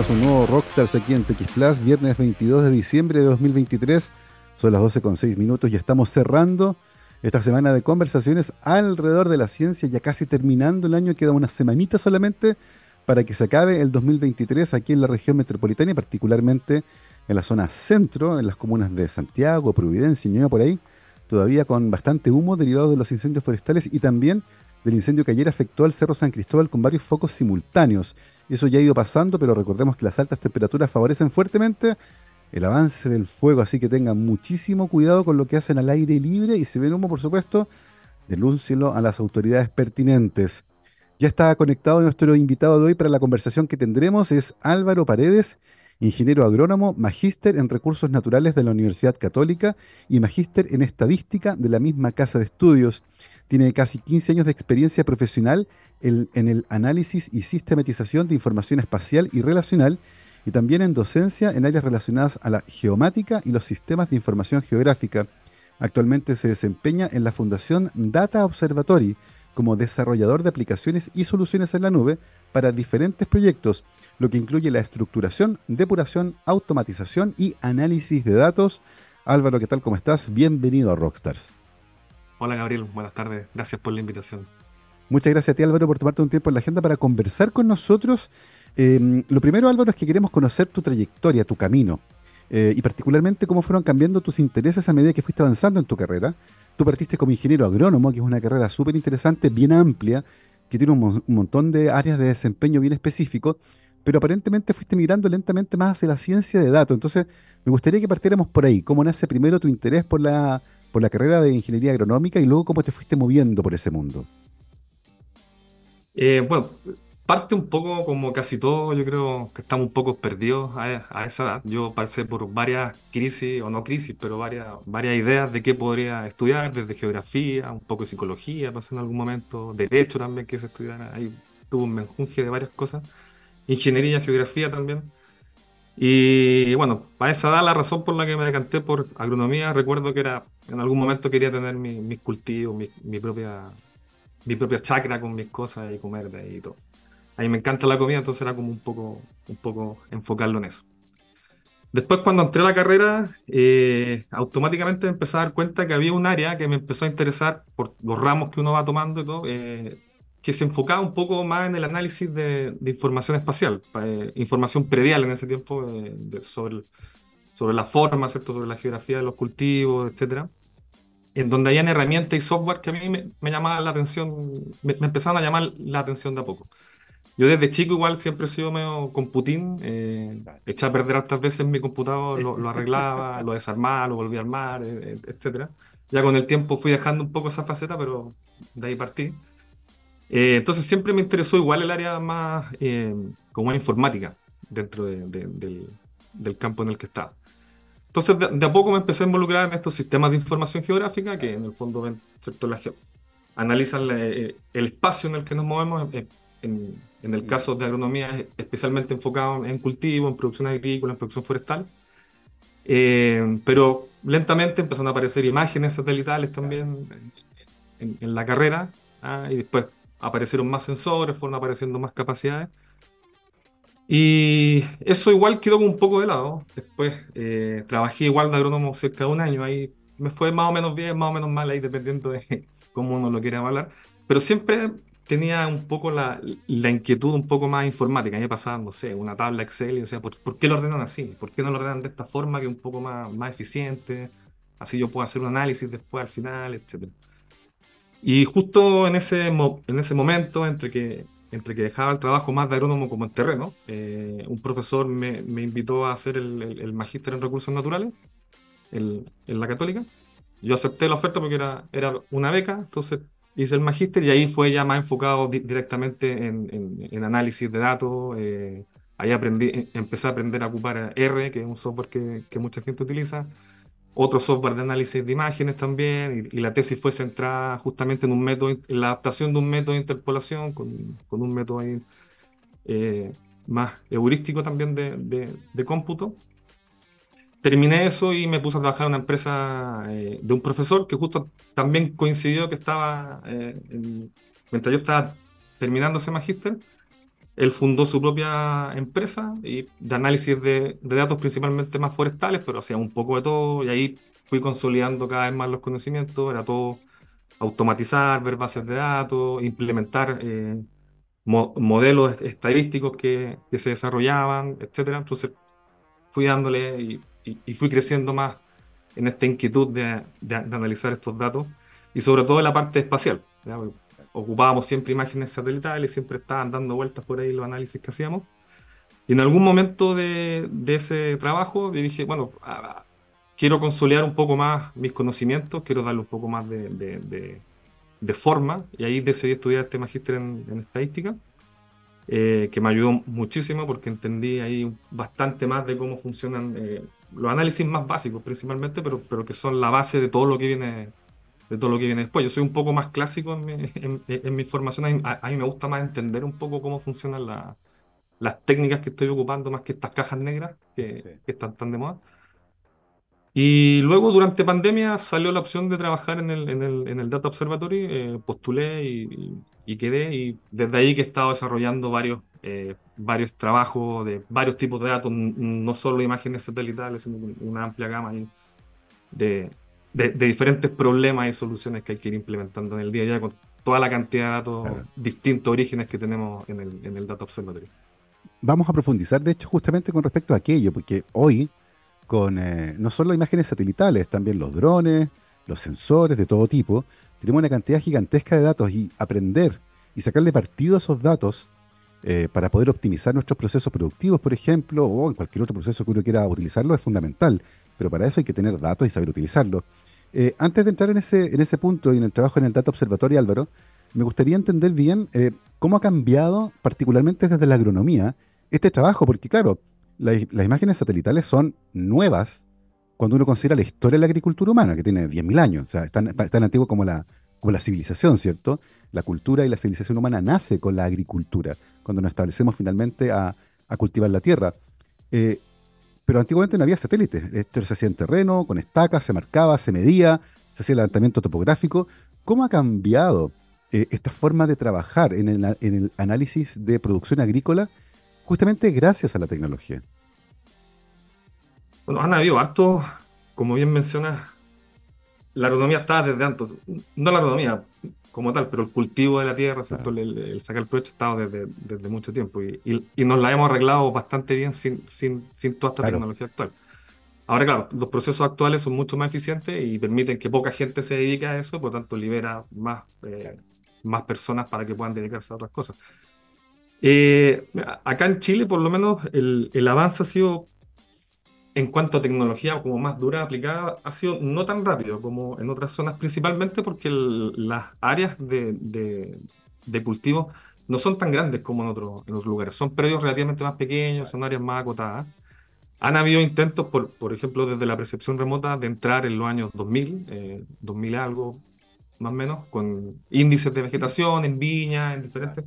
bienvenidos un nuevo Rockstars aquí en TX viernes 22 de diciembre de 2023. Son las 12 con 6 minutos y estamos cerrando esta semana de conversaciones alrededor de la ciencia, ya casi terminando el año, queda una semanita solamente para que se acabe el 2023 aquí en la región metropolitana y particularmente en la zona centro, en las comunas de Santiago, Providencia, Ñuñoa, por ahí, todavía con bastante humo derivado de los incendios forestales y también del incendio que ayer afectó al Cerro San Cristóbal con varios focos simultáneos. Eso ya ha ido pasando, pero recordemos que las altas temperaturas favorecen fuertemente el avance del fuego, así que tengan muchísimo cuidado con lo que hacen al aire libre y si ven humo, por supuesto, denúncielo a las autoridades pertinentes. Ya está conectado nuestro invitado de hoy para la conversación que tendremos, es Álvaro Paredes, ingeniero agrónomo, magíster en recursos naturales de la Universidad Católica y magíster en estadística de la misma casa de estudios. Tiene casi 15 años de experiencia profesional en, el análisis y sistematización de información espacial y relacional y también en docencia en áreas relacionadas a la geomática y los sistemas de información geográfica. Actualmente se desempeña en la Fundación Data Observatory como desarrollador de aplicaciones y soluciones en la nube para diferentes proyectos, lo que incluye la estructuración, depuración, automatización y análisis de datos. Álvaro, ¿qué tal? ¿Cómo estás? Bienvenido a Rockstars. Hola Gabriel, buenas tardes. Gracias por la invitación. Muchas gracias a ti Álvaro por tomarte un tiempo en la agenda para conversar con nosotros. Em, lo primero Álvaro es que queremos conocer tu trayectoria, tu camino eh, y particularmente cómo fueron cambiando tus intereses a medida que fuiste avanzando en tu carrera. Tú partiste como ingeniero agrónomo, que es una carrera súper interesante, bien amplia, que tiene un, montón de áreas de desempeño bien específicos, pero aparentemente fuiste migrando lentamente más hacia la ciencia de datos. Entonces, me gustaría que partiéramos por ahí. ¿Cómo nace primero tu interés por la, por la carrera de ingeniería agronómica y luego cómo te fuiste moviendo por ese mundo? Eh, bueno, parte un poco como casi todo, yo creo que estamos un poco perdidos a, esa edad. Yo pasé por varias crisis, o no crisis, pero varias, varias ideas de qué podría estudiar, desde geografía, un poco de psicología, pasé en algún momento, derecho también que se estudiara, ahí tuve un menjunje de varias cosas, ingeniería, geografía también. Y bueno, a esa edad la razón por la que me decanté por agronomía, recuerdo que era, en algún momento quería tener mis cultivos, mi propia mi propia chacra con mis cosas y comer de ahí y todo. A mí me encanta la comida, entonces era como un poco, un poco enfocarlo en eso. Después cuando entré a la carrera, eh, automáticamente me empecé a dar cuenta que había un área que me empezó a interesar por los ramos que uno va tomando y todo, eh, que se enfocaba un poco más en el análisis de, información espacial, eh, información predial en ese tiempo sobre, sobre la forma, ¿cierto? sobre la geografía de los cultivos, etcétera en donde hayan herramientas y software que a mí me, me llamaban la atención, me, empezaban a llamar la atención de a poco. Yo desde chico igual siempre he sido medio computín, eh, eché a perder tantas veces mi computador, lo, arreglaba, lo desarmaba, lo volvía a armar, eh, eh, etc. Ya con el tiempo fui dejando un poco esa faceta, pero de ahí partí. Eh, entonces siempre me interesó igual el área más como informática dentro del, del campo en el que estaba. Entonces, de, a poco me empecé a involucrar en estos sistemas de información geográfica que en el fondo ven, La analizan eh, el espacio en el que nos movemos. Eh, en, en, el caso de agronomía, especialmente enfocado en cultivo, en producción agrícola, en producción forestal. Eh, pero lentamente empezaron a aparecer imágenes satelitales también en, en la carrera. ¿ah? y después aparecieron más sensores, fueron apareciendo más capacidades. Y eso igual quedó un poco de lado. Después eh, trabajé igual de agrónomo cerca de un año. Ahí me fue más o menos bien, más o menos mal, ahí dependiendo de cómo uno lo quiera hablar. Pero siempre tenía un poco la, la inquietud un poco más informática. A mí me pasaba, no sé, una tabla Excel y o sea, ¿por, ¿por, qué lo ordenan así? ¿Por qué no lo ordenan de esta forma que es un poco más, más eficiente? Así yo puedo hacer un análisis después al final, etc. Y justo en ese, en ese momento, entre que entre que dejaba el trabajo más de agrónomo como en terreno, eh, un profesor me, me, invitó a hacer el, el, magíster en recursos naturales en la católica. Yo acepté la oferta porque era, era una beca, entonces hice el magíster y ahí fue ya más enfocado directamente en, en, análisis de datos. Eh, ahí aprendí, em, empecé a aprender a ocupar R, que es un software que, que mucha gente utiliza otro software de análisis de imágenes también, y, la tesis fue centrada justamente en un método, en la adaptación de un método de interpolación con, con un método ahí, eh, más heurístico también de, de, cómputo. Terminé eso y me puse a trabajar en una empresa eh, de un profesor que justo también coincidió que estaba, eh, mientras yo estaba terminando ese magíster, él fundó su propia empresa y de análisis de, de datos principalmente más forestales, pero hacía un poco de todo y ahí fui consolidando cada vez más los conocimientos, era todo automatizar, ver bases de datos, implementar eh, modelos estadísticos que, que, se desarrollaban, etc. Entonces fui dándole y, y, fui creciendo más en esta inquietud de, analizar estos datos y sobre todo en la parte espacial. Ocupábamos siempre imágenes satelitales, siempre estaban dando vueltas por ahí los análisis que hacíamos. Y en algún momento de, de ese trabajo yo dije, bueno, quiero consolidar un poco más mis conocimientos, quiero darle un poco más de, de, de, forma, y ahí decidí estudiar este magíster en, en, estadística, eh, que me ayudó muchísimo porque entendí ahí bastante más de cómo funcionan eh, los análisis más básicos principalmente, pero, pero que son la base de todo lo que viene de todo lo que viene después. Yo soy un poco más clásico en mi, en, en mi formación, a, mí me gusta más entender un poco cómo funcionan las técnicas que estoy ocupando más que estas cajas negras que, que están tan de moda. Y luego, durante pandemia, salió la opción de trabajar en el, en el, en el Data Observatory, eh, postulé y, y, quedé, y desde ahí que he estado desarrollando varios, eh, varios trabajos de varios tipos de datos, no solo imágenes satelitales, sino una amplia gama de, de, de, diferentes problemas y soluciones que hay que ir implementando en el día a día con toda la cantidad de datos, distintos orígenes que tenemos en el, en el Data Observatory. Vamos a profundizar, de hecho, justamente con respecto a aquello, porque hoy con eh, no solo imágenes satelitales, también los drones, los sensores de todo tipo. Tenemos una cantidad gigantesca de datos y aprender y sacarle partido a esos datos eh, para poder optimizar nuestros procesos productivos, por ejemplo, o en cualquier otro proceso que uno quiera utilizarlo, es fundamental. Pero para eso hay que tener datos y saber utilizarlos. Eh, antes de entrar en ese, en ese punto y en el trabajo en el Data Observatory, Álvaro, me gustaría entender bien cómo ha cambiado, particularmente desde la agronomía, este trabajo, porque claro, las imágenes satelitales son nuevas cuando uno considera la historia de la agricultura humana, que tiene 10.000 años, o sea, es tan, tan antiguo como la, como la civilización, ¿cierto? La cultura y la civilización humana nace con la agricultura, cuando nos establecemos finalmente a, cultivar la tierra. Eh, pero antiguamente no había satélites, esto se hacía en terreno, con estacas, se marcaba, se medía, se hacía el levantamiento topográfico. ¿Cómo ha cambiado eh, esta forma de trabajar en el, análisis de producción agrícola justamente gracias a la tecnología. Bueno, han habido harto, como bien mencionas, la agronomía está desde antes, no la agronomía como tal, pero el cultivo de la tierra, el, sacar el provecho estaba desde, desde mucho tiempo y, y, nos la hemos arreglado bastante bien sin, sin, sin toda esta tecnología actual. Ahora, claro, los procesos actuales son mucho más eficientes y permiten que poca gente se dedique a eso, por lo tanto libera más, eh, más personas para que puedan dedicarse a otras cosas. Eh, acá en Chile, por lo menos, el, el, avance ha sido, en cuanto a tecnología como más dura aplicada, ha sido no tan rápido como en otras zonas, principalmente porque las áreas de, de, de, cultivo no son tan grandes como en, otros en otros lugares. Son predios relativamente más pequeños, son áreas más acotadas. Han habido intentos, por, por ejemplo, desde la percepción remota, de entrar en los años 2000, eh, 2000 algo, más o menos, con índices de vegetación en viñas, en diferentes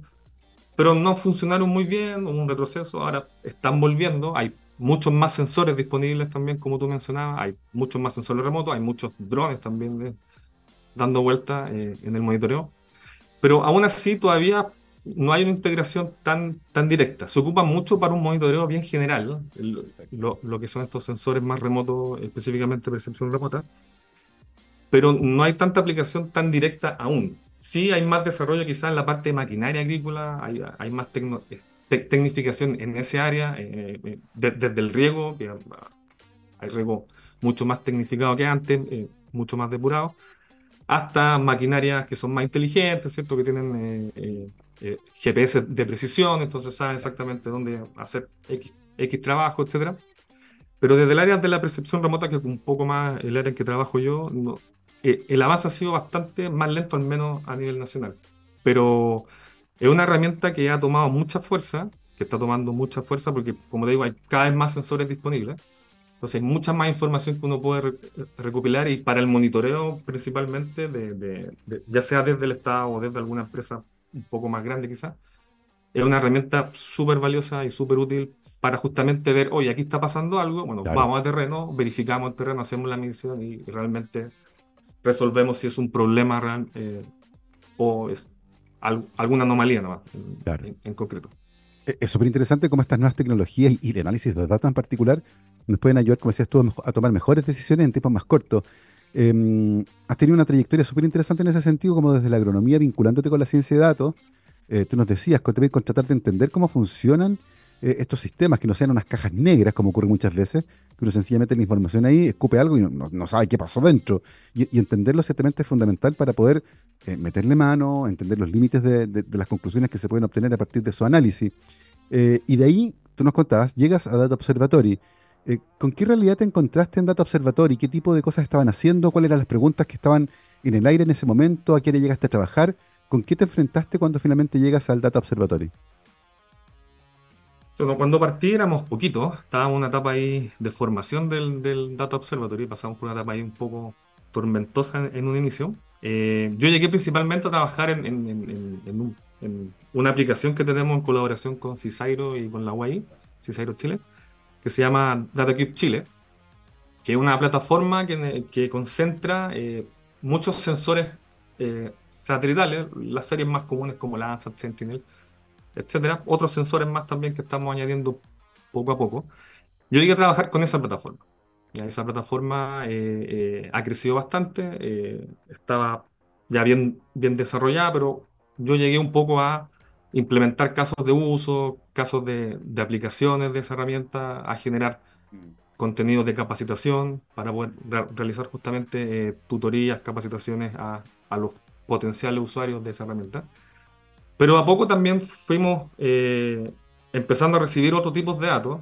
pero no funcionaron muy bien, hubo un retroceso, ahora están volviendo, hay muchos más sensores disponibles también, como tú mencionabas, hay muchos más sensores remotos, hay muchos drones también dando vueltas eh, en el monitoreo, pero aún así todavía no hay una integración tan, tan directa, se ocupa mucho para un monitoreo bien general, lo, lo que son estos sensores más remotos, específicamente percepción remota, pero no hay tanta aplicación tan directa aún. Sí, hay más desarrollo quizás en la parte de maquinaria agrícola, hay, hay más eh, tecnificación en ese área, eh, eh, desde el riego, que hay riego mucho más tecnificado que antes, mucho más depurado, hasta maquinarias que son más inteligentes, ¿cierto? Que tienen GPS de precisión, entonces saben exactamente dónde hacer X, X trabajo, etc. Pero desde el área de la percepción remota, que es un poco más el área en que trabajo yo, no, eh, el avance ha sido bastante más lento, al menos a nivel nacional. Pero es una herramienta que ha tomado mucha fuerza, que está tomando mucha fuerza porque, como te digo, hay cada vez más sensores disponibles. Entonces hay mucha más información que uno puede recopilar y para el monitoreo principalmente, de, ya sea desde el Estado o desde alguna empresa un poco más grande quizás, es una herramienta súper valiosa y súper útil para justamente ver, oye, aquí está pasando algo, bueno, vamos a terreno, verificamos el terreno, hacemos la medición y realmente resolvemos si es un problema real eh, o es alguna anomalía nomás, en, en, concreto. E, es súper interesante cómo estas nuevas tecnologías y el análisis de datos en particular nos pueden ayudar, como decías tú, a, tomar mejores decisiones en tiempos más cortos. Em, has tenido una trayectoria súper interesante en ese sentido, como desde la agronomía vinculándote con la ciencia de datos. Eh, tú nos decías, con, con tratar de entender cómo funcionan eh, estos sistemas, que no sean unas cajas negras, como ocurre muchas veces, que uno sencillamente la información ahí, escupe algo y no, sabe qué pasó dentro. Y, entenderlo ciertamente es fundamental para poder eh, meterle mano, entender los límites de, las conclusiones que se pueden obtener a partir de su análisis. Eh, y de ahí, tú nos contabas, llegas a Data Observatory. ¿Con qué realidad te encontraste en Data Observatory? ¿Qué tipo de cosas estaban haciendo? ¿Cuáles eran las preguntas que estaban en el aire en ese momento? ¿A le llegaste a trabajar? ¿Con qué te enfrentaste cuando finalmente llegas al Data Observatory? Cuando partí éramos poquitos, estábamos en una etapa ahí de formación del, del Data Observatory, pasamos por una etapa ahí un poco tormentosa en, un inicio. Eh, yo llegué principalmente a trabajar en, en, una aplicación que tenemos en colaboración con Cisairo y con la UAI, Cisairo Chile, que se llama DataCube Chile, que es una plataforma que, que concentra eh, muchos sensores eh, satelitales, las series más comunes como Landsat, Sentinel, etcétera. Otros sensores más también que estamos añadiendo poco a poco. Yo llegué a trabajar con esa plataforma. esa plataforma eh, eh, ha crecido bastante, eh, estaba ya bien, bien desarrollada, pero yo llegué un poco a implementar casos de uso, casos de, de aplicaciones de esa herramienta, a generar mm. contenidos de capacitación para poder realizar justamente tutorías, capacitaciones a, a los potenciales usuarios de esa herramienta. Pero a poco también fuimos eh, empezando a recibir otros tipos de datos,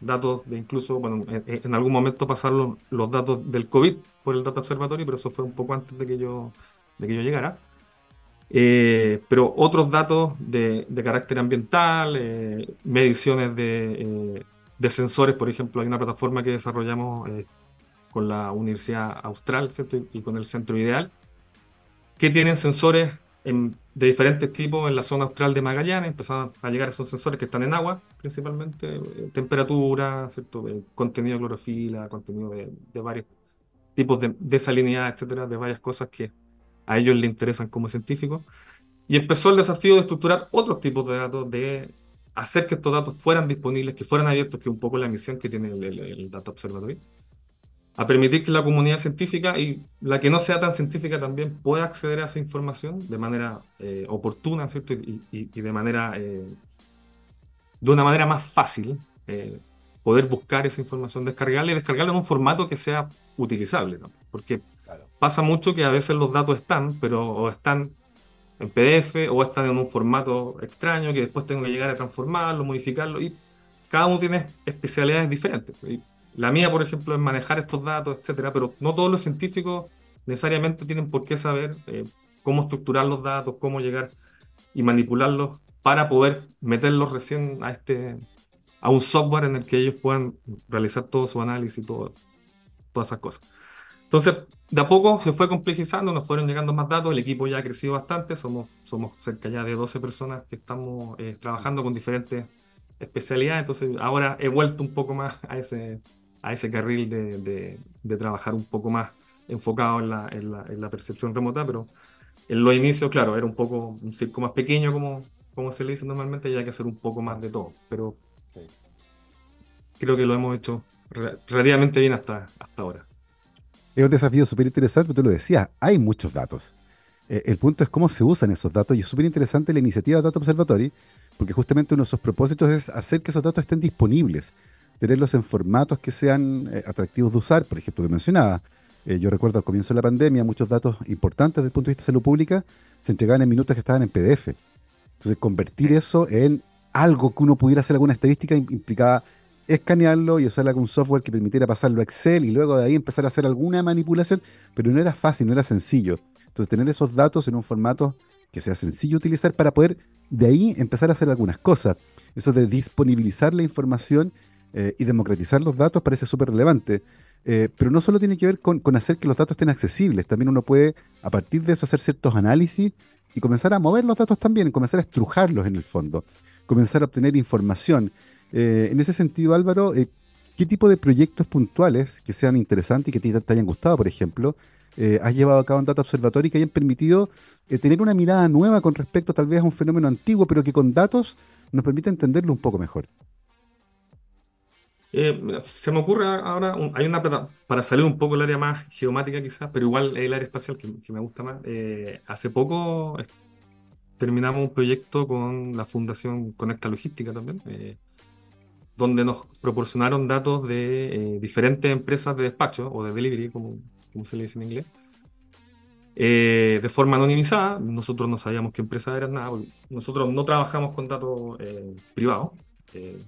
datos de incluso, bueno, en, algún momento pasaron los, datos del COVID por el Data Observatory, pero eso fue un poco antes de que yo, de que yo llegara. Eh, pero otros datos de, de carácter ambiental, eh, mediciones de, de, sensores, por ejemplo, hay una plataforma que desarrollamos con la Universidad Austral y con el Centro Ideal, que tienen sensores de diferentes tipos en la zona austral de Magallanes, empezaron a llegar esos sensores que están en agua, principalmente, eh, temperatura, ¿cierto? Eh, contenido de clorofila, contenido de, varios tipos de, de salinidad, etcétera, de varias cosas que a ellos les interesan como científicos. Y empezó el desafío de estructurar otros tipos de datos, de hacer que estos datos fueran disponibles, que fueran abiertos, que es un poco la misión que tiene el, el, el Data Observatory a permitir que la comunidad científica y la que no sea tan científica también pueda acceder a esa información de manera eh, oportuna, ¿cierto? Y, de manera, eh, de una manera más fácil, eh, poder buscar esa información, descargarla y descargarla en un formato que sea utilizable, ¿no? Porque pasa mucho que a veces los datos están, pero o están en PDF o están en un formato extraño que después tengo que llegar a transformarlo, modificarlo y cada uno tiene especialidades diferentes. La mía, por ejemplo, es manejar estos datos, etcétera, pero no todos los científicos necesariamente tienen por qué saber eh, cómo estructurar los datos, cómo llegar y manipularlos para poder meterlos recién a este a un software en el que ellos puedan realizar todo su análisis todo, todas esas cosas. Entonces, de a poco se fue complejizando, nos fueron llegando más datos, el equipo ya ha crecido bastante, somos, somos cerca ya de 12 personas que estamos eh, trabajando con diferentes especialidades, entonces ahora he vuelto un poco más a ese, a ese carril de, de, trabajar un poco más enfocado en la, en, la, en la, percepción remota, pero en los inicios, claro, era un poco un circo más pequeño, como, como se le dice normalmente, y hay que hacer un poco más de todo, pero creo que lo hemos hecho relativamente bien hasta, hasta ahora. Es un desafío súper interesante, tú lo decías, hay muchos datos. Eh, el punto es cómo se usan esos datos y es súper interesante la iniciativa Data Observatory, porque justamente uno de sus propósitos es hacer que esos datos estén disponibles tenerlos en formatos que sean eh, atractivos de usar, por ejemplo, que mencionaba. Eh, yo recuerdo al comienzo de la pandemia, muchos datos importantes desde el punto de vista de salud pública se entregaban en minutos que estaban en PDF. Entonces, convertir eso en algo que uno pudiera hacer alguna estadística implicaba escanearlo y usar algún software que permitiera pasarlo a Excel y luego de ahí empezar a hacer alguna manipulación, pero no era fácil, no era sencillo. Entonces, tener esos datos en un formato que sea sencillo utilizar para poder de ahí empezar a hacer algunas cosas. Eso de disponibilizar la información eh, y democratizar los datos parece súper relevante. Eh, pero no solo tiene que ver con, hacer que los datos estén accesibles, también uno puede a partir de eso hacer ciertos análisis y comenzar a mover los datos también, comenzar a estrujarlos en el fondo, comenzar a obtener información. Eh, en ese sentido, Álvaro, ¿qué tipo de proyectos puntuales que sean interesantes y que te, te hayan gustado, por ejemplo, has llevado a cabo en Data Observatory que hayan permitido tener una mirada nueva con respecto tal vez a un fenómeno antiguo, pero que con datos nos permite entenderlo un poco mejor. Eh, se me ocurre ahora, hay una plata, para salir un poco del área más geomática quizás, pero igual el área espacial que, me gusta más. Eh, hace poco terminamos un proyecto con la Fundación Conecta Logística también, eh, donde nos proporcionaron datos de diferentes empresas de despacho o de delivery, como, como se le dice en inglés, de forma anonimizada. Nosotros no sabíamos qué empresa eran, nada. Nosotros no trabajamos con datos privados.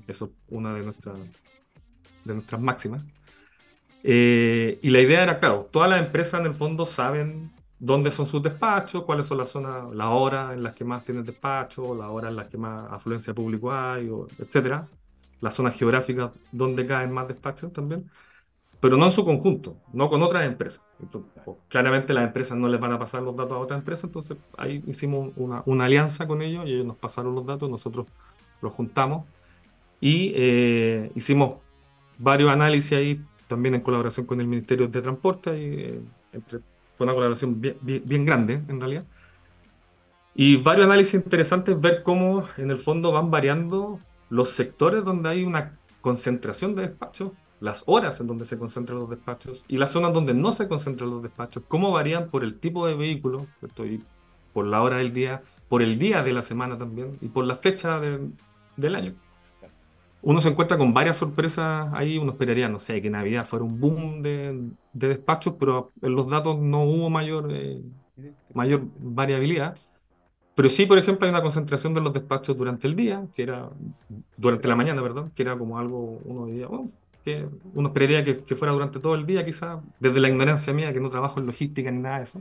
eso es una de nuestras de nuestras máximas. Eh, y la idea era, claro, todas las empresas en el fondo saben dónde son sus despachos, cuáles son las zonas, las horas en las que más tienen despacho, las horas en las que más afluencia público hay, etcétera, las zonas geográficas donde caen más despachos también, pero no en su conjunto, no con otras empresas. Pues, claramente las empresas no les van a pasar los datos a otras empresas, entonces ahí hicimos una, una alianza con ellos y ellos nos pasaron los datos, nosotros los juntamos y eh, hicimos varios análisis ahí, también en colaboración con el Ministerio de Transporte, y, eh, entre, fue una colaboración bien, grande en realidad. Y varios análisis interesantes, ver cómo en el fondo van variando los sectores donde hay una concentración de despachos, las horas en donde se concentran los despachos y las zonas donde no se concentran los despachos, cómo varían por el tipo de vehículo, por la hora del día, por el día de la semana también y por la fecha del año uno se encuentra con varias sorpresas ahí. Uno esperaría, no sé, que Navidad fuera un boom de, despachos, pero en los datos no hubo mayor, eh, mayor variabilidad. Pero sí, por ejemplo, hay una concentración de los despachos durante el día, que era durante la mañana, perdón, que era como algo, uno diría, oh, que uno esperaría que, que fuera durante todo el día, quizás, desde la ignorancia mía, que no trabajo en logística ni nada de eso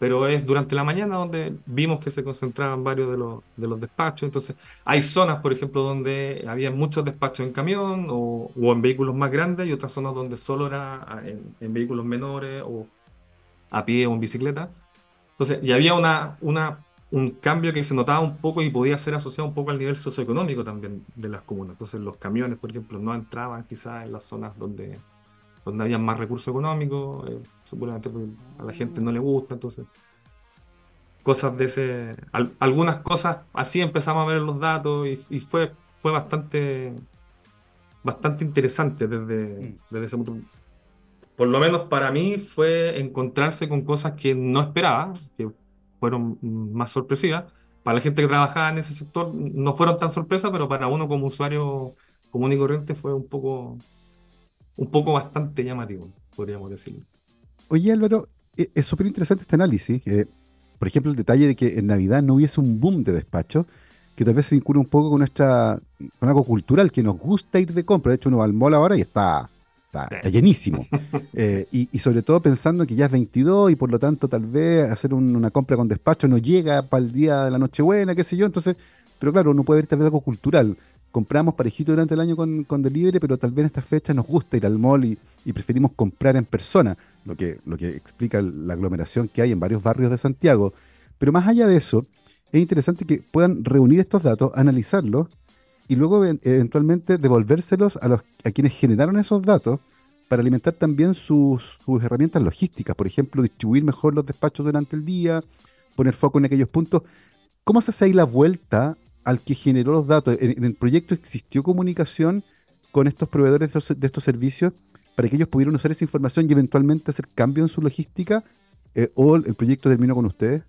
pero es durante la mañana donde vimos que se concentraban varios de los, de los despachos. Entonces, hay zonas, por ejemplo, donde había muchos despachos en camión o, o en vehículos más grandes y otras zonas donde solo era ah, en, en, vehículos menores o a pie o en bicicleta. Entonces, y había una, una, un cambio que se notaba un poco y podía ser asociado un poco al nivel socioeconómico también de las comunas. Entonces, los camiones, por ejemplo, no entraban quizás en las zonas donde donde había más recursos económicos, eh, supuestamente a la gente no le gusta, entonces cosas de ese, algunas cosas así empezamos a ver los datos y, fue, fue bastante, bastante interesante desde, mm. desde ese punto. Por lo menos para mí fue encontrarse con cosas que no esperaba, que fueron más sorpresivas. Para la gente que trabajaba en ese sector no fueron tan sorpresas, pero para uno como usuario común y corriente fue un poco un poco bastante llamativo, podríamos decirlo. Oye Álvaro, e, es súper interesante este análisis. por ejemplo, el detalle de que en Navidad no hubiese un boom de despacho, que tal vez se vincula un poco con nuestra con algo cultural, que nos gusta ir de compra. De hecho, uno va al mall ahora y está, está, llenísimo. Eh, y, sobre todo pensando que ya es 22 y por lo tanto tal vez hacer una compra con despacho no llega para el día de la Nochebuena, qué sé yo. Entonces, pero claro, uno puede ver tal vez algo cultural compramos parejito durante el año con, con delivery, pero tal vez en estas fechas nos gusta ir al mall y, preferimos comprar en persona, lo que, lo que explica la aglomeración que hay en varios barrios de Santiago. Pero más allá de eso, es interesante que puedan reunir estos datos, analizarlos y luego eventualmente devolvérselos a, los, a quienes generaron esos datos para alimentar también sus, sus herramientas logísticas, por ejemplo, distribuir mejor los despachos durante el día, poner foco en aquellos puntos. ¿Cómo se hace ahí la vuelta al que generó los datos. En, el proyecto existió comunicación con estos proveedores de, estos servicios para que ellos pudieran usar esa información y eventualmente hacer cambio en su logística, eh, o el proyecto terminó con ustedes.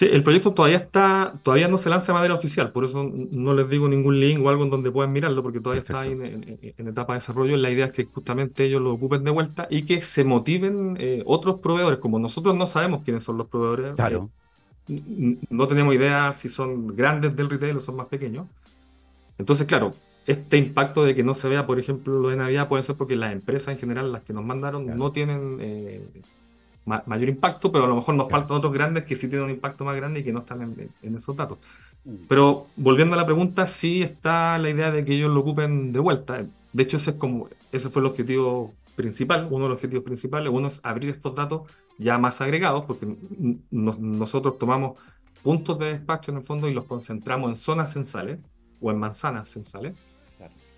Sí, el proyecto todavía está, todavía no se lanza de manera oficial, por eso no les digo ningún link o algo en donde puedan mirarlo, porque todavía está ahí en, etapa de desarrollo. La idea es que justamente ellos lo ocupen de vuelta y que se motiven eh, otros proveedores, como nosotros no sabemos quiénes son los proveedores. Claro no tenemos idea si son grandes del retail o son más pequeños. Entonces, claro, este impacto de que no se vea, por ejemplo, lo de Navidad puede ser porque las empresas en general, las que nos mandaron, no tienen eh, mayor impacto, pero a lo mejor nos faltan otros grandes que sí tienen un impacto más grande y que no están en, esos datos. Mm. Pero volviendo a la pregunta, sí está la idea de que ellos lo ocupen de vuelta. De hecho, ese, es como, ese fue el objetivo principal, uno de los objetivos principales, uno es abrir estos datos ya más agregados, porque nosotros tomamos puntos de despacho en el fondo y los concentramos en zonas censales o en manzanas censales.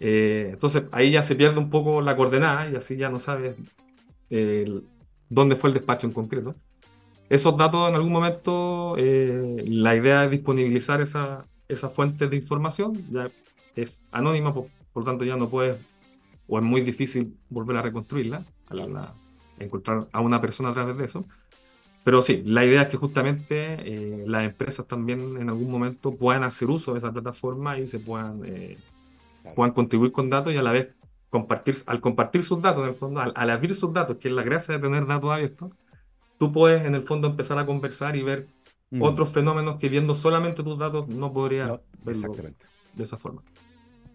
Eh, entonces ahí ya se pierde un poco la coordenada y así ya no sabes dónde fue el despacho en concreto. Esos datos en algún momento, eh, la idea es disponibilizar esa, esa fuente de información ya es anónima, por, lo tanto ya no puedes, o es muy difícil volver a reconstruirla, a encontrar a una persona a través de eso. Pero sí, la idea es que justamente eh, las empresas también en algún momento puedan hacer uso de esa plataforma y se puedan, eh, puedan contribuir con datos y a la vez compartir, al compartir sus datos, en el fondo, al, abrir sus datos, que es la gracia de tener datos abiertos, tú puedes en el fondo empezar a conversar y ver mm. otros fenómenos que viendo solamente tus datos no podrías exactamente. de esa forma.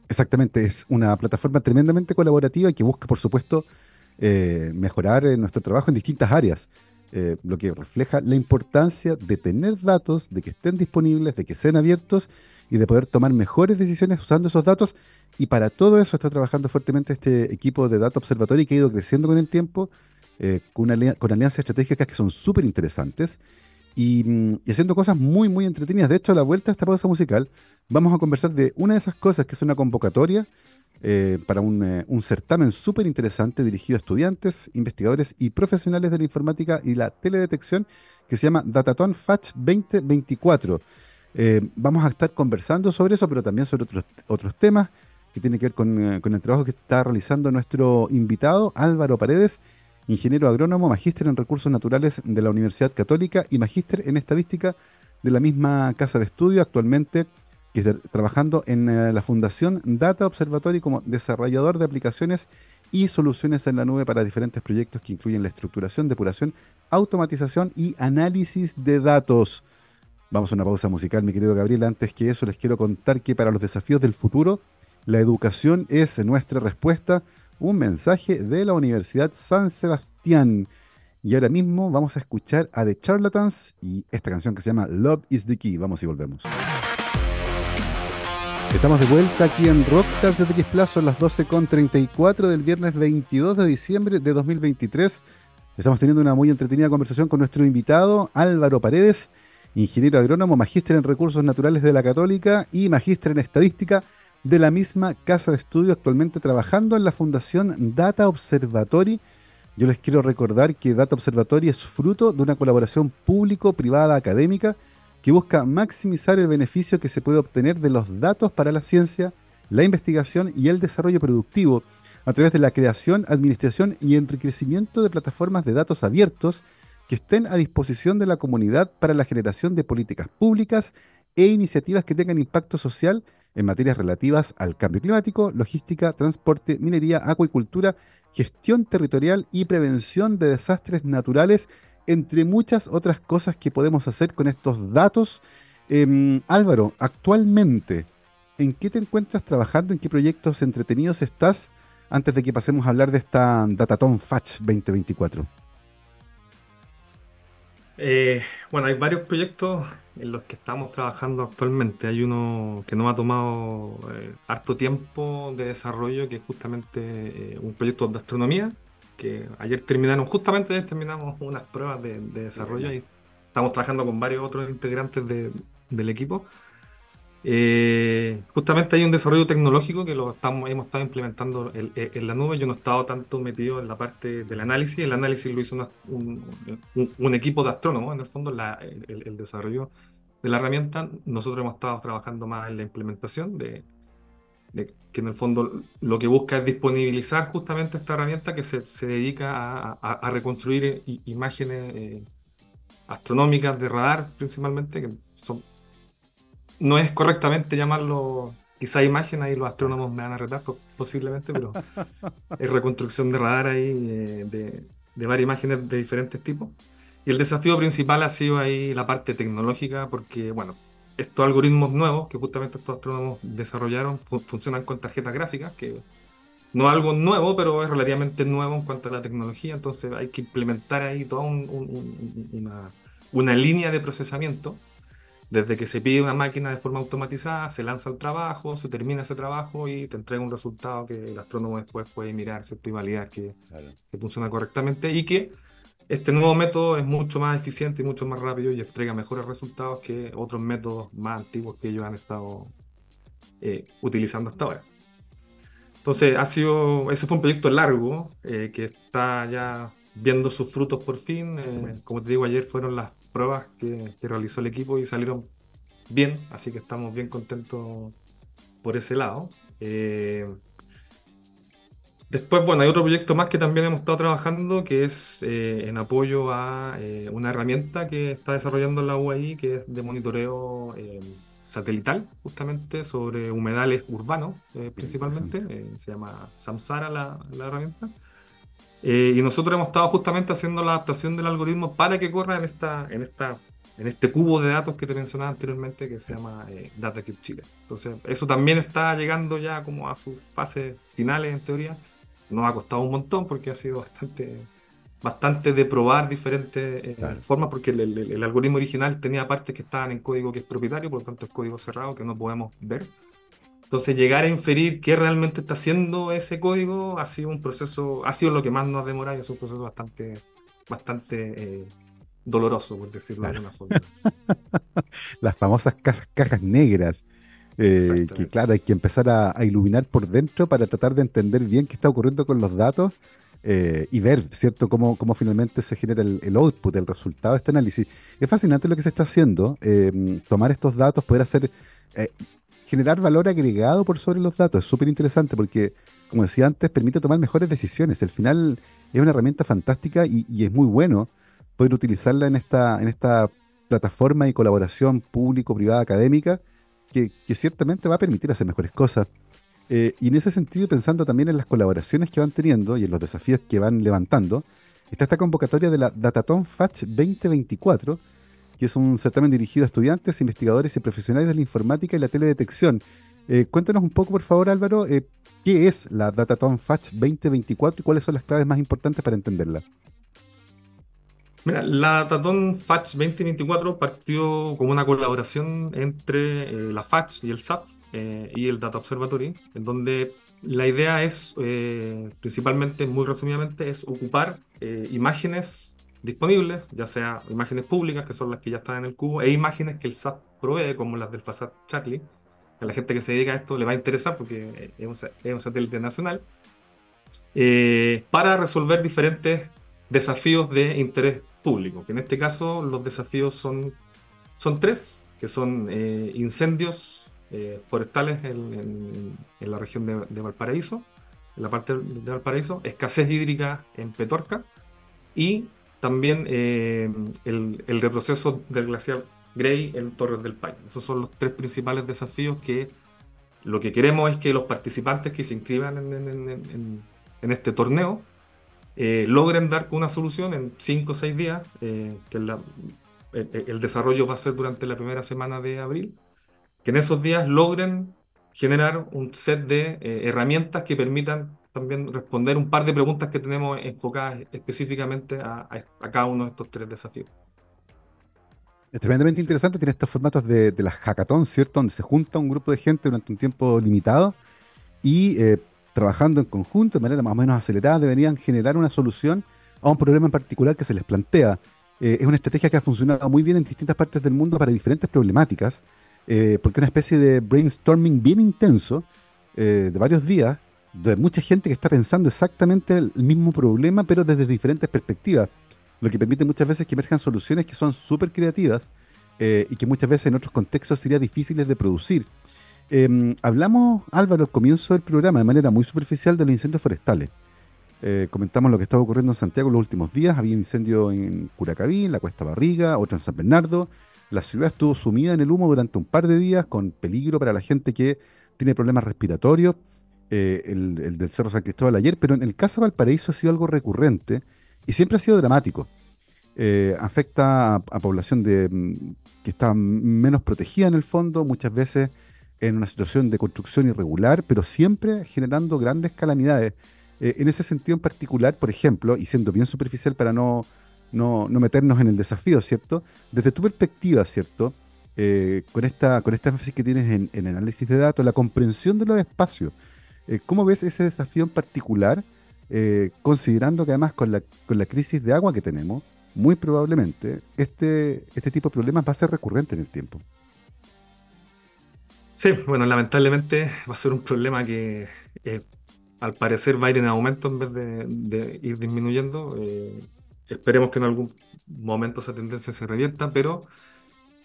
Exactamente, es una plataforma tremendamente colaborativa y que busca, por supuesto, eh, mejorar nuestro trabajo en distintas áreas. Eh, lo que refleja la importancia de tener datos, de que estén disponibles, de que sean abiertos y de poder tomar mejores decisiones usando esos datos. Y para todo eso está trabajando fuertemente este equipo de Data Observatory que ha ido creciendo con el tiempo, eh, con, con, alianzas estratégicas que son súper interesantes y, mm, y, haciendo cosas muy, muy entretenidas. De hecho, a la vuelta a esta pausa musical, vamos a conversar de una de esas cosas que es una convocatoria eh, para eh, un, certamen súper interesante dirigido a estudiantes, investigadores y profesionales de la informática y la teledetección que se llama Dataton Fatch 2024. Eh, vamos a estar conversando sobre eso, pero también sobre otros, temas que tienen que ver con el trabajo que está realizando nuestro invitado, Álvaro Paredes, ingeniero agrónomo, magíster en recursos naturales de la Universidad Católica y magíster en estadística de la misma casa de estudio. Actualmente trabajando en eh, la Fundación Data Observatory como desarrollador de aplicaciones y soluciones en la nube para diferentes proyectos que incluyen la estructuración, depuración, automatización y análisis de datos. Vamos a una pausa musical, mi querido Gabriel. Antes que eso, les quiero contar que para los desafíos del futuro, la educación es nuestra respuesta. Un mensaje de la Universidad San Sebastián. Y ahora mismo vamos a escuchar a The Charlatans y esta canción que se llama Love is the Key. Vamos y volvemos. Estamos de vuelta aquí en Rockstars de TX Plus, son las 12.34 del viernes 22 de diciembre de 2023. Estamos teniendo una muy entretenida conversación con nuestro invitado Álvaro Paredes, ingeniero agrónomo, magíster en recursos naturales de la Católica y magíster en estadística de la misma casa de estudio, actualmente trabajando en la Fundación Data Observatory. Yo les quiero recordar que Data Observatory es fruto de una colaboración público-privada académica que busca maximizar el beneficio que se puede obtener de los datos para la ciencia, la investigación y el desarrollo productivo a través de la creación, administración y enriquecimiento de plataformas de datos abiertos que estén a disposición de la comunidad para la generación de políticas públicas e iniciativas que tengan impacto social en materias relativas al cambio climático, logística, transporte, minería, acuicultura, gestión territorial y prevención de desastres naturales entre muchas otras cosas que podemos hacer con estos datos. Em, Álvaro, actualmente, ¿en qué te encuentras trabajando? ¿En qué proyectos entretenidos estás? Antes de que pasemos a hablar de esta Dataton Fatch 2024. Eh, bueno, hay varios proyectos en los que estamos trabajando actualmente. Hay uno que nos ha tomado eh, harto tiempo de desarrollo, que es justamente eh, un proyecto de astronomía, que ayer terminaron, justamente ayer terminamos unas pruebas de, desarrollo y estamos trabajando con varios otros integrantes del equipo. Eh, justamente hay un desarrollo tecnológico que lo estamos, hemos estado implementando en, la nube. Yo no he estado tanto metido en la parte del análisis. El análisis lo hizo un, equipo de astrónomos, en el fondo, el, desarrollo de la herramienta. Nosotros hemos estado trabajando más en la implementación de, que en el fondo lo que busca es disponibilizar justamente esta herramienta que se, se dedica a, reconstruir imágenes eh, astronómicas de radar principalmente, que son, no es correctamente llamarlo quizá imagen, ahí los astrónomos me van a retar posiblemente, pero es reconstrucción de radar ahí eh, de, de varias imágenes de diferentes tipos. Y el desafío principal ha sido ahí la parte tecnológica, porque, bueno, estos algoritmos nuevos que justamente estos astrónomos desarrollaron funcionan con tarjetas gráficas, que no es algo nuevo, pero es relativamente nuevo en cuanto a la tecnología, entonces hay que implementar ahí toda una, una, línea de procesamiento, desde que se pide una máquina de forma automatizada, se lanza el trabajo, se termina ese trabajo y te entrega un resultado que el astrónomo después puede mirar, ¿cierto? y validar que, que funciona correctamente y que este nuevo método es mucho más eficiente y mucho más rápido y entrega mejores resultados que otros métodos más antiguos que ellos han estado eh, utilizando hasta ahora. Entonces, ha sido, ese fue un proyecto largo eh, que está ya viendo sus frutos por fin. Eh, como te digo, ayer fueron las pruebas que, realizó el equipo y salieron bien, así que estamos bien contentos por ese lado. Después, bueno, hay otro proyecto más que también hemos estado trabajando, que es eh, en apoyo a eh, una herramienta que está desarrollando la UAI, que es de monitoreo satelital, justamente, sobre humedales urbanos, principalmente. se llama Samsara la, la herramienta. y nosotros hemos estado justamente haciendo la adaptación del algoritmo para que corra en esta, en esta en este cubo de datos que te mencionaba anteriormente que se llama eh, DataCube Chile. Entonces, eso también está llegando ya como a sus fases finales en teoría. Nos ha costado un montón porque ha sido bastante, bastante de probar diferentes eh, formas porque el, algoritmo original tenía partes que estaban en código que es propietario, por lo tanto es código cerrado que no podemos ver. Entonces, llegar a inferir qué realmente está haciendo ese código ha sido un proceso, ha sido lo que más nos demora y es un proceso bastante, bastante eh, doloroso, por decirlo de alguna forma. Las famosas cajas, negras. Eh, que claro, hay que empezar a, iluminar por dentro para tratar de entender bien qué está ocurriendo con los datos eh, y ver, ¿cierto?, cómo, cómo finalmente se genera el, output, el resultado de este análisis. Es fascinante lo que se está haciendo, eh, tomar estos datos, poder hacer, generar valor agregado por sobre los datos. Es súper interesante porque, como decía antes, permite tomar mejores decisiones. Al final es una herramienta fantástica y, y es muy bueno poder utilizarla en esta, en esta plataforma y colaboración público-privada académica que, ciertamente va a permitir hacer mejores cosas. Eh, y en ese sentido, pensando también en las colaboraciones que van teniendo y en los desafíos que van levantando, está esta convocatoria de la Dataton FATCH 2024, que es un certamen dirigido a estudiantes, investigadores y profesionales de la informática y la teledetección. Eh, cuéntanos un poco, por favor, Álvaro, eh, qué es la Dataton FATCH 2024 y cuáles son las claves más importantes para entenderla. Mira, la Tatón FATCH 2024 partió como una colaboración entre eh, la FATCH y el SAP eh, y el Data Observatory, en donde la idea es, eh, principalmente, muy resumidamente, es ocupar imágenes disponibles, ya sea imágenes públicas, que son las que ya están en el cubo, e imágenes que el SAP provee, como las del FASAT Charlie, a la gente que se dedica a esto le va a interesar porque es un, es un satélite nacional, para resolver diferentes desafíos de interés que en este caso los desafíos son, son tres, que son eh, incendios eh, forestales en, la región de, Valparaíso, en la parte de Valparaíso, escasez hídrica en Petorca y también eh, el, retroceso del glaciar Grey en Torres del Paine. Esos son los tres principales desafíos que lo que queremos es que los participantes que se inscriban en este torneo eh, logren dar una solución en 5 o 6 días, eh, que el, desarrollo va a ser durante la primera semana de abril, que en esos días logren generar un set de eh, herramientas que permitan también responder un par de preguntas que tenemos enfocadas específicamente a, cada uno de estos tres desafíos. Es tremendamente interesante, tiene estos formatos de, de las hackathons, ¿cierto? Donde se junta un grupo de gente durante un tiempo limitado y trabajando en conjunto de manera más o menos acelerada, deberían generar una solución a un problema en particular que se les plantea. Eh, es una estrategia que ha funcionado muy bien en distintas partes del mundo para diferentes problemáticas, eh, porque es una especie de brainstorming bien intenso, eh, de varios días, de mucha gente que está pensando exactamente el mismo problema, pero desde diferentes perspectivas, lo que permite muchas veces que emerjan soluciones que son súper creativas y que muchas veces en otros contextos serían difíciles de producir. Em, hablamos, Álvaro, al comienzo del programa, de manera muy superficial, de los incendios forestales. Eh, comentamos lo que estaba ocurriendo en Santiago en los últimos días. Había incendio en Curacaví, en la Cuesta Barriga, otro en San Bernardo. La ciudad estuvo sumida en el humo durante un par de días, con peligro para la gente que tiene problemas respiratorios. Eh, el, del Cerro San Cristóbal ayer, pero en el caso de Valparaíso ha sido algo recurrente y siempre ha sido dramático. Eh, afecta a, población de, mm, que está menos protegida en el fondo, muchas veces en una situación de construcción irregular, pero siempre generando grandes calamidades. Eh, en ese sentido en particular, por ejemplo, y siendo bien superficial para no, no, meternos en el desafío, ¿cierto? Desde tu perspectiva, ¿cierto? Eh, con, esta, con esta énfasis que tienes en, análisis de datos, la comprensión de los espacios, eh, ¿cómo ves ese desafío en particular, considerando que además con la, con la crisis de agua que tenemos, muy probablemente este, este tipo de problemas va a ser recurrente en el tiempo? Sí, bueno, lamentablemente va a ser un problema que eh, al parecer va a ir en aumento en vez de, ir disminuyendo. Eh, esperemos que en algún momento esa tendencia se revierta, pero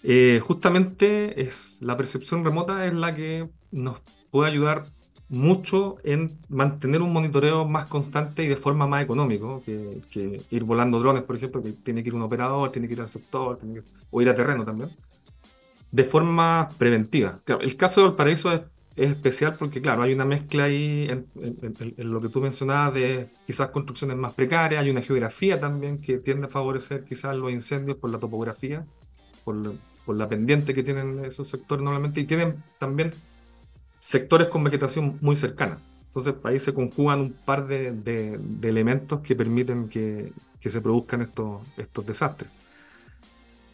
Eh, justamente es la percepción remota es la que nos puede ayudar mucho en mantener un monitoreo más constante y de forma más económico que, que ir volando drones, por ejemplo, que tiene que ir un operador, tiene que ir al sector, tiene que- o ir a terreno también, de forma preventiva. El caso de Valparaíso es, es especial porque, claro, hay una mezcla ahí en, lo que tú mencionabas de quizás construcciones más precarias, hay una geografía también que tiende a favorecer quizás los incendios por la topografía por, la- pendiente que tienen esos sectores normalmente y tienen también sectores con vegetación muy cercana. Entonces ahí se conjugan un par de, elementos que permiten que, se produzcan estos desastres.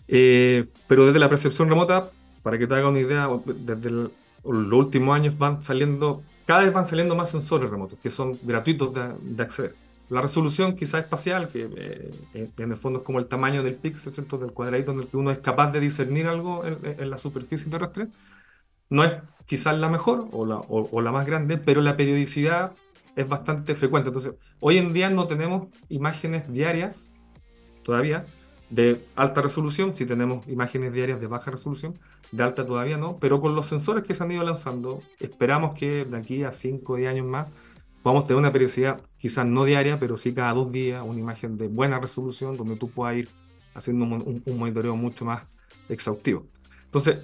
Eh, pero desde la percepción remota, para que te haga una idea, desde el- los últimos años van saliendo, cada vez van saliendo más sensores remotos que son gratuitos de, de acceder. La resolución quizás espacial, que eh, en el fondo es como el tamaño del píxel, ¿cierto? del cuadradito en el que uno es capaz de discernir algo en, en la superficie terrestre, no es quizás la mejor o la, o- o la más grande, pero la periodicidad es bastante frecuente. Entonces, hoy en día no tenemos imágenes diarias todavía de alta resolución, si tenemos imágenes diarias de baja resolución, de alta todavía no, pero con los sensores que se han ido lanzando, esperamos que de aquí a 5 o 10 años más podamos tener una periodicidad quizás no diaria, pero sí cada dos días, una imagen de buena resolución donde tú puedas ir haciendo un monitoreo mucho más exhaustivo. Entonces,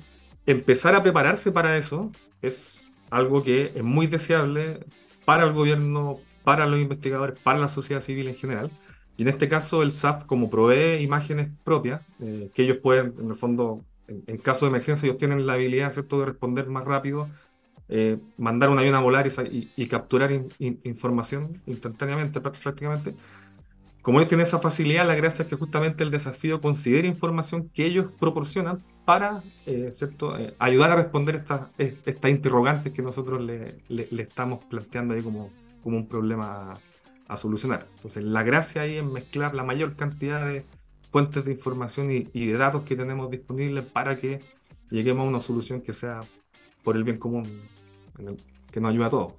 empezar a prepararse para eso es algo que es muy deseable para el gobierno, para los investigadores, para la sociedad civil en general. Y en este caso el SAF como provee imágenes propias, eh, que ellos pueden, en el fondo, en, caso de emergencia, ellos tienen la habilidad, ¿cierto?, de responder más rápido, eh, mandar un avión a volar y, capturar in- in- información instantáneamente prá- prácticamente. Como ellos tienen esa facilidad, la gracia es que justamente el desafío considera información que ellos proporcionan para eh, ¿cierto? Ayudar a responder estas estas interrogantes que nosotros le, le- le estamos planteando ahí como, como un problema a, solucionar. Entonces, la gracia ahí es mezclar la mayor cantidad de fuentes de información y, y de datos que tenemos disponibles para que lleguemos a una solución que sea por el bien común, el- que nos ayude a todos.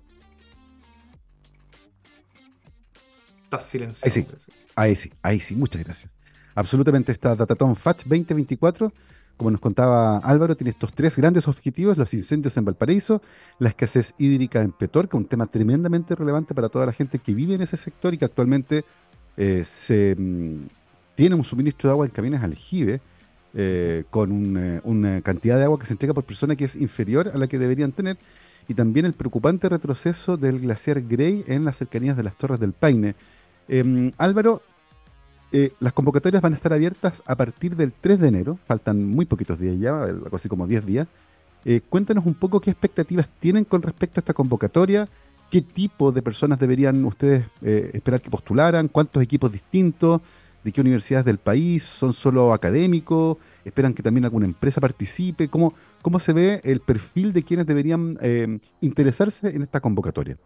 Estás silenciado. Ahí sí. Ahí sí, ahí sí, muchas gracias. Absolutamente, esta Dataton FATS 2024, como nos contaba Álvaro, tiene estos tres grandes objetivos, los incendios en Valparaíso, la escasez hídrica en Petorca, un tema tremendamente relevante para toda la gente que vive en ese sector y que actualmente eh, se mm, tiene un suministro de agua en camiones aljibe, eh, con eh, una cantidad de agua que se entrega por persona que es inferior a la que deberían tener, y también el preocupante retroceso del glaciar Grey en las cercanías de las Torres del Paine. Em, Álvaro, eh, las convocatorias van a estar abiertas a partir del 3 de enero, faltan muy poquitos días ya, algo así como 10 días. Eh, cuéntanos un poco qué expectativas tienen con respecto a esta convocatoria, qué tipo de personas deberían ustedes eh, esperar que postularan, cuántos equipos distintos, de qué universidades del país, son solo académicos, esperan que también alguna empresa participe, cómo, cómo se ve el perfil de quienes deberían interesarse en esta convocatoria.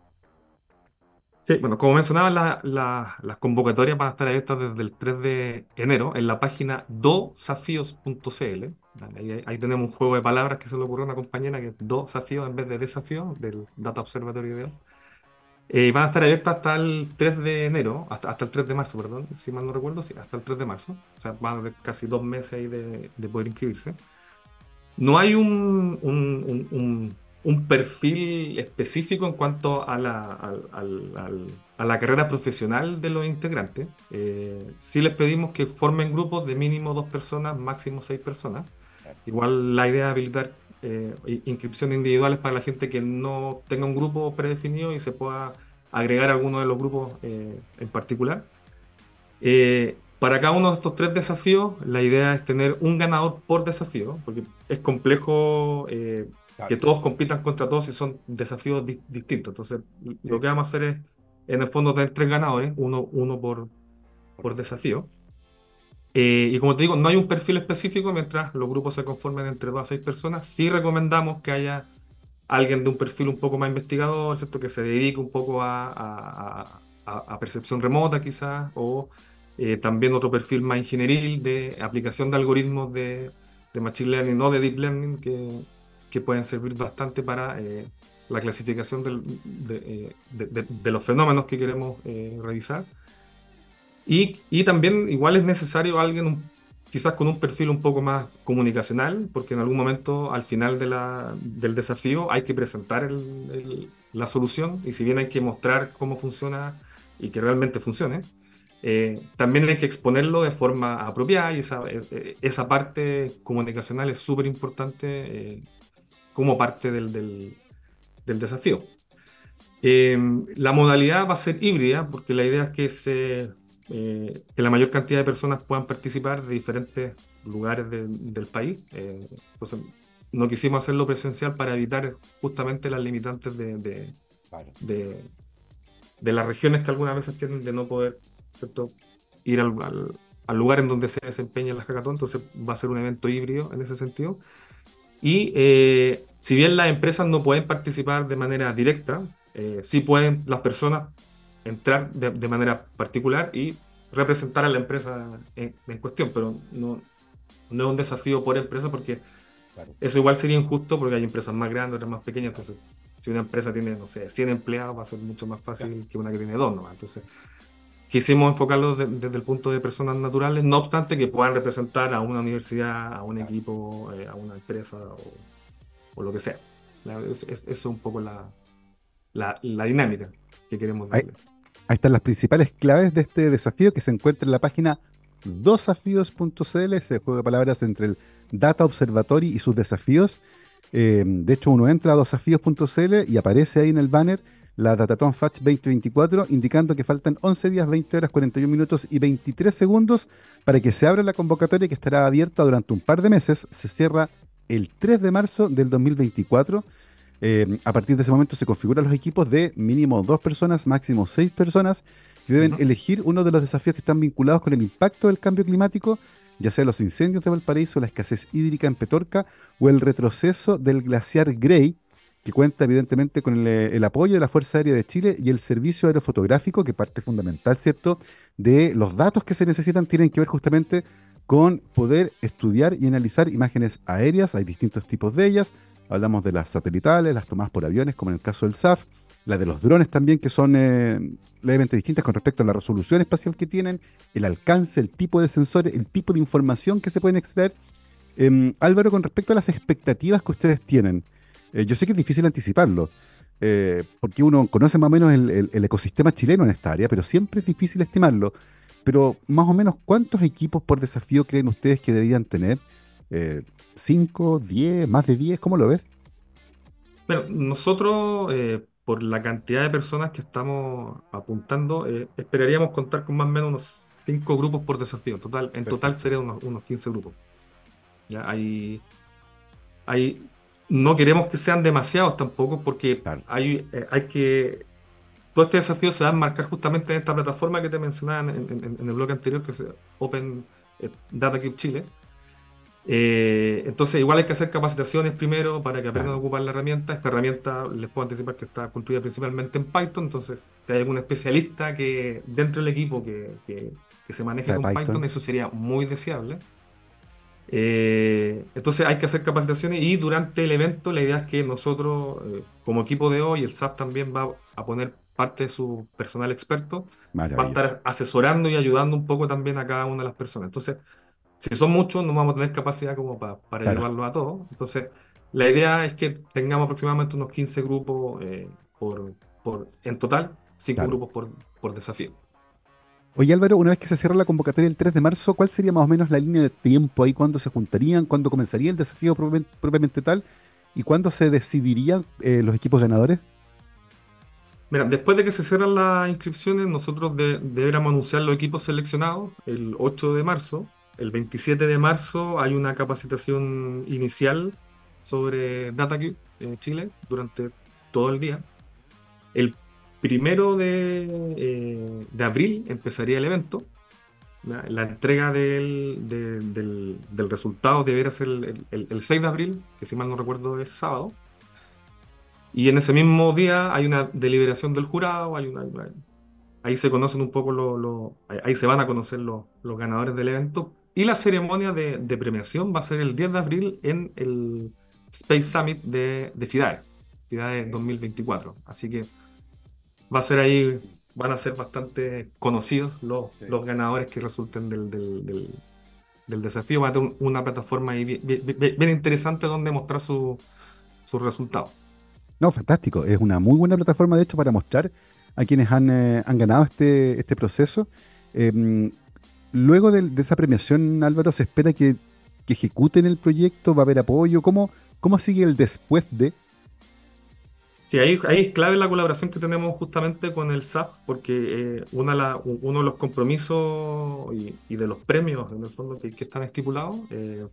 Sí, bueno, como mencionaba, la- la- las convocatorias van a estar abiertas desde el 3 de enero en la página dosafíos.cl. Ahí, tenemos un juego de palabras que se le ocurrió a una compañera que es desafíos en vez de desafío del Data Observatory Eh, van a estar abiertas hasta el 3 de enero, hasta, hasta el 3 de marzo, perdón, si mal no recuerdo, sí, hasta el 3 de marzo. O sea, van a haber casi dos meses ahí de, de poder inscribirse. No hay un- un- un perfil específico en cuanto a la, a la carrera profesional de los integrantes. Eh, sí les pedimos que formen grupos de mínimo dos personas, máximo seis personas. Igual la idea es habilitar eh, inscripciones individuales para la gente que no tenga un grupo predefinido y se pueda agregar a alguno de los grupos eh, en particular. Eh, para cada uno de estos tres desafíos, la idea es tener un ganador por desafío, porque es complejo eh, que todos compitan contra todos y son desafíos di- distintos. Entonces, lo que vamos a hacer es, en el fondo, tener tres ganadores, uno, uno por, por desafío. Eh, y como te digo, no hay un perfil específico mientras los grupos se conformen entre dos a seis personas. Sí recomendamos que haya alguien de un perfil un poco más investigador, ¿cierto? Que se dedique un poco a, a- a- a- percepción remota quizás, o eh, también otro perfil más ingenieril de aplicación de algoritmos de, de Machine Learning o de Deep Learning que, que pueden servir bastante para eh, la clasificación del- de, eh, de- de- los fenómenos que queremos eh, revisar. Y, y también igual es necesario alguien quizás con un perfil un poco más comunicacional, porque en algún momento al final de la, del desafío hay que presentar la solución y si bien hay que mostrar cómo funciona y que realmente funcione, eh, también hay que exponerlo de forma apropiada y esa, eh, esa parte comunicacional es súper importante eh, como parte del, del, del desafío. la modalidad va a ser híbrida porque la idea es que se eh, que la mayor cantidad de personas puedan participar de diferentes lugares del país. Eh, entonces, no quisimos hacerlo presencial para evitar justamente las limitantes de, de, de, las regiones que algunas veces tienen de no poder ir al, al, lugar en donde se desempeña la hackathon. Entonces, va a ser un evento híbrido en ese sentido. Y eh, si bien las empresas no pueden participar de manera directa, sí pueden las personas entrar de, manera particular y representar a la empresa en, cuestión, pero no, no, es un desafío por empresa porque eso igual sería injusto porque hay empresas más grandes, otras más pequeñas, entonces si una empresa tiene, no sé, 100 empleados va a ser mucho más fácil que una que tiene dos. Entonces quisimos enfocarlo desde el punto de personas naturales, no obstante que puedan representar a una universidad, a un equipo, eh, a una empresa o, lo que sea. Eso es, un poco la, la, la dinámica que queremos Ahí, ahí, están las principales claves de este desafío que se encuentra en la página dosafíos.cl, ese juego de palabras entre el Data Observatory y sus desafíos. Eh, de hecho, uno entra a dosafíos.cl y aparece ahí en el banner la Dataton Fatch 2024, indicando que faltan 11 días, 20 horas, 41 minutos y 23 segundos para que se abra la convocatoria que estará abierta durante un par de meses. Se cierra el 3 de marzo del 2024 eh, a partir de ese momento se configuran los equipos de mínimo dos personas, máximo seis personas, que deben elegir uno de los desafíos que están vinculados con el impacto del cambio climático, ya sea los incendios de Valparaíso, la escasez hídrica en Petorca o el retroceso del glaciar Grey, que cuenta evidentemente con el, apoyo de la Fuerza Aérea de Chile y el servicio aerofotográfico, que parte fundamental, ¿cierto?, de los datos que se necesitan tienen que ver justamente con poder estudiar y analizar imágenes aéreas, hay distintos tipos de ellas, Hablamos de las satelitales, las tomadas por aviones, como en el caso del SAF, la de los drones también, que son eh, levemente distintas con respecto a la resolución espacial que tienen, el alcance, el tipo de sensores, el tipo de información que se pueden extraer. Em, Álvaro, con respecto a las expectativas que ustedes tienen, eh, yo sé que es difícil anticiparlo, eh, porque uno conoce más o menos el, el, ecosistema chileno en esta área, pero siempre es difícil estimarlo. Pero más o menos, ¿cuántos equipos por desafío creen ustedes que deberían tener? ¿5, 10, más de 10? ¿Cómo lo ves? Bueno, nosotros, eh, por la cantidad de personas que estamos apuntando, eh, esperaríamos contar con más o menos unos 5 grupos por desafío. Total, en total serían unos, 15 grupos. ¿Ya? Hay, hay, no queremos que sean demasiados tampoco, porque hay, eh, hay que. Todo este desafío se va a enmarcar justamente en esta plataforma que te mencionaba en, el blog anterior, que es Open Data Cube Chile eh, entonces, igual hay que hacer capacitaciones primero para que aprendan a ocupar la herramienta. Esta herramienta les puedo anticipar que está construida principalmente en Python. Entonces, si hay algún especialista que dentro del equipo que, que, se maneje con Python. eso sería muy deseable. Eh, entonces, hay que hacer capacitaciones y durante el evento, la idea es que nosotros, eh, como equipo de hoy, el SAP también va a poner parte de su personal experto, va a estar asesorando y ayudando un poco también a cada una de las personas. Entonces, si son muchos, no vamos a tener capacidad como para, para llevarlo a todos. Entonces, la idea es que tengamos aproximadamente unos 15 grupos eh, por, por, en total, 5 grupos por, por desafío. Oye Álvaro, una vez que se cierra la convocatoria el 3 de marzo, ¿cuál sería más o menos la línea de tiempo ahí? ¿Cuándo se juntarían? ¿Cuándo comenzaría el desafío propiamente, tal? ¿Y cuándo se decidirían eh, los equipos ganadores? Mira, después de que se cierran las inscripciones, nosotros deberíamos anunciar los equipos seleccionados el 8 de marzo el 27 de marzo hay una capacitación inicial sobre DataCube en Chile durante todo el día. El primero de, eh, de abril empezaría el evento. La entrega del, del, resultado debería ser el, el, 6 de abril, que si mal no recuerdo es sábado. Y en ese mismo día hay una deliberación del jurado, hay una, ahí se conocen un poco los, ahí se van a conocer los, los ganadores del evento, y la ceremonia de, premiación va a ser el 10 de abril en el Space Summit de, de FIDAE, FIDAE 2024. Así que va a ser ahí, van a ser bastante conocidos los, los ganadores que resulten del, del, del desafío, va a tener una plataforma bien, interesante donde mostrar sus resultados. No, fantástico. Es una muy buena plataforma, de hecho, para mostrar a quienes han, eh, ganado este, este proceso. Em, luego de, esa premiación, Álvaro, ¿se espera que, ejecuten el proyecto? ¿Va a haber apoyo? ¿Cómo, cómo sigue el después de? Sí, ahí, ahí, es clave la colaboración que tenemos justamente con el SAF, porque eh, uno de los compromisos y, de los premios en el fondo que, están estipulados eh,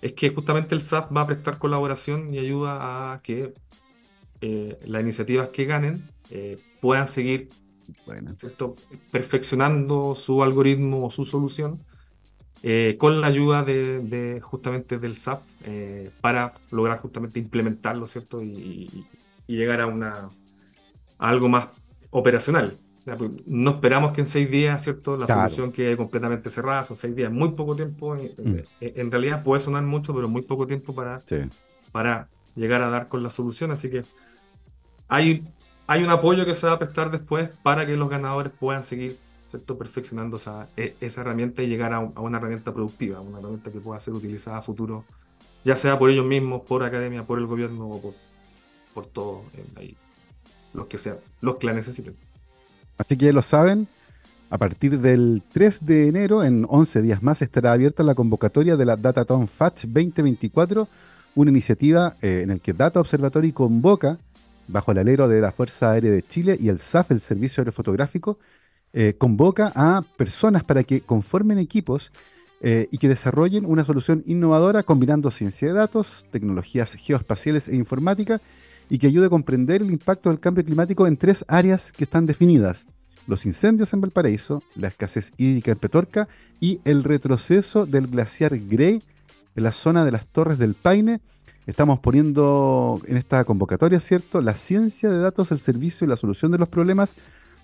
es que justamente el SAF va a prestar colaboración y ayuda a que eh, las iniciativas que ganen puedan seguir perfeccionando su algoritmo o su solución con la ayuda de, justamente del SAF para lograr justamente implementarlo, ¿cierto? y, y llegar a, una, algo más operacional. Pues, no esperamos que en seis días, ¿cierto? La solución quede completamente cerrada, son seis días, muy poco tiempo. Mm. En, realidad puede sonar mucho, pero muy poco tiempo para, para llegar a dar con la solución. Así que hay, hay un apoyo que se va a prestar después para que los ganadores puedan seguir ¿cierto? perfeccionando esa, e, esa herramienta y llegar a, una herramienta productiva, una herramienta que pueda ser utilizada a futuro, ya sea por ellos mismos, por academia, por el gobierno o por, todos los que sean, los que la necesiten. Así que lo saben, a partir del 3 de enero, en 11 días más, estará abierta la convocatoria de la Dataton FATCH 2024, una iniciativa eh, en la que Data Observatory convoca, bajo el alero de la Fuerza Aérea de Chile y el SAF, el Servicio Aerofotográfico, eh, convoca a personas para que conformen equipos eh, y que desarrollen una solución innovadora combinando ciencia de datos, tecnologías geoespaciales e informática y que ayude a comprender el impacto del cambio climático en tres áreas que están definidas. Los incendios en Valparaíso, la escasez hídrica en Petorca y el retroceso del glaciar Grey en la zona de las Torres del Paine. Estamos poniendo en esta convocatoria, ¿cierto?, la ciencia de datos, el servicio y la solución de los problemas,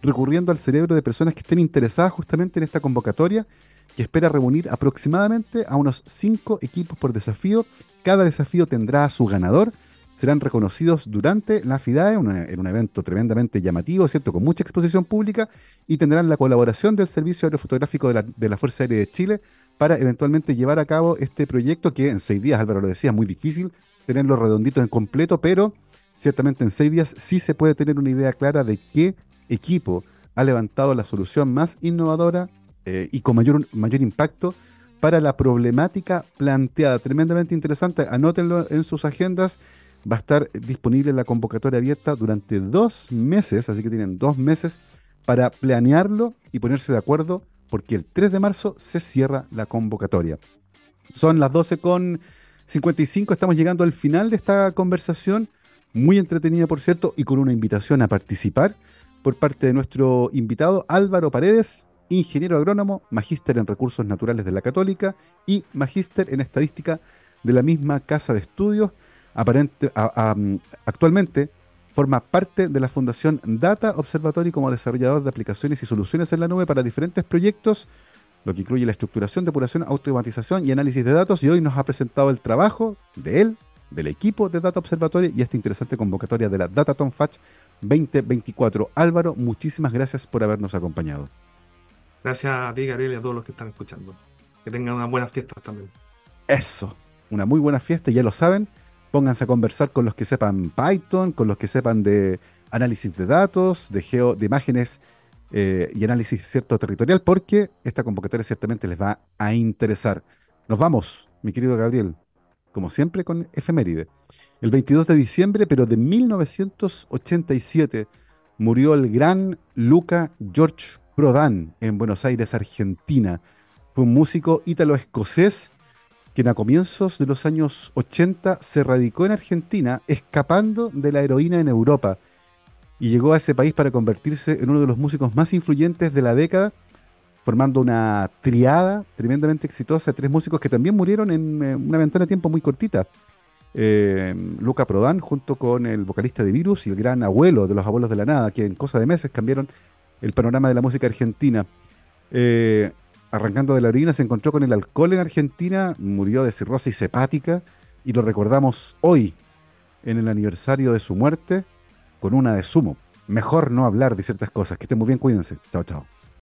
recurriendo al cerebro de personas que estén interesadas justamente en esta convocatoria, que espera reunir aproximadamente a unos cinco equipos por desafío. Cada desafío tendrá a su ganador serán reconocidos durante la FIDAE, en un evento tremendamente llamativo, ¿cierto? Con mucha exposición pública y tendrán la colaboración del Servicio Aerofotográfico de de la Fuerza Aérea de Chile para eventualmente llevar a cabo este proyecto que en seis días, Álvaro lo decía, es muy difícil tenerlo redondito en completo, pero ciertamente en seis días sí se puede tener una idea clara de qué equipo ha levantado la solución más innovadora eh, y con mayor, mayor impacto para la problemática planteada. Tremendamente interesante, anótenlo en sus agendas va a estar disponible la convocatoria abierta durante dos meses, así que tienen dos meses para planearlo y ponerse de acuerdo, porque el 3 de marzo se cierra la convocatoria. Son las 12 con 55, estamos llegando al final de esta conversación, muy entretenida por cierto, y con una invitación a participar por parte de nuestro invitado Álvaro Paredes, ingeniero agrónomo, magíster en recursos naturales de la Católica y magíster en estadística de la misma casa de estudios. Mm, actualmente forma parte de la Fundación Data Observatory como desarrollador de aplicaciones y soluciones en la nube para diferentes proyectos, lo que incluye la estructuración, depuración, automatización y análisis de datos. Y hoy nos ha presentado el trabajo de él, del equipo de Data Observatory y esta interesante convocatoria de la Dataton Fatch 2024. Álvaro, muchísimas gracias por habernos acompañado. Gracias a ti, Gabriel, y a todos los que están escuchando. Que tengan unas buenas fiestas también. Eso, una muy buena fiesta, ya lo saben pónganse a conversar con los que sepan Python, con los que sepan de análisis de datos, de, geo, de imágenes eh, y análisis cierto territorial, porque esta convocatoria ciertamente les va a interesar. Nos vamos, mi querido Gabriel, como siempre con efeméride. El 22 de diciembre, pero de 1987, murió el gran Luca George Prodan en Buenos Aires, Argentina. Fue un músico ítalo-escocés quien a comienzos de los años 80 se radicó en Argentina, escapando de la heroína en Europa, y llegó a ese país para convertirse en uno de los músicos más influyentes de la década, formando una triada tremendamente exitosa de tres músicos que también murieron en eh, una ventana de tiempo muy cortita. Eh, Luca Prodan, junto con el vocalista de Virus y el gran abuelo de los abuelos de la nada, que en cosa de meses cambiaron el panorama de la música argentina. Eh, arrancando de la orina, se encontró con el alcohol en Argentina, murió de cirrosis hepática y lo recordamos hoy, en el aniversario de su muerte, con una de sumo. Mejor no hablar de ciertas cosas. Que estén muy bien, cuídense. Chao, chao.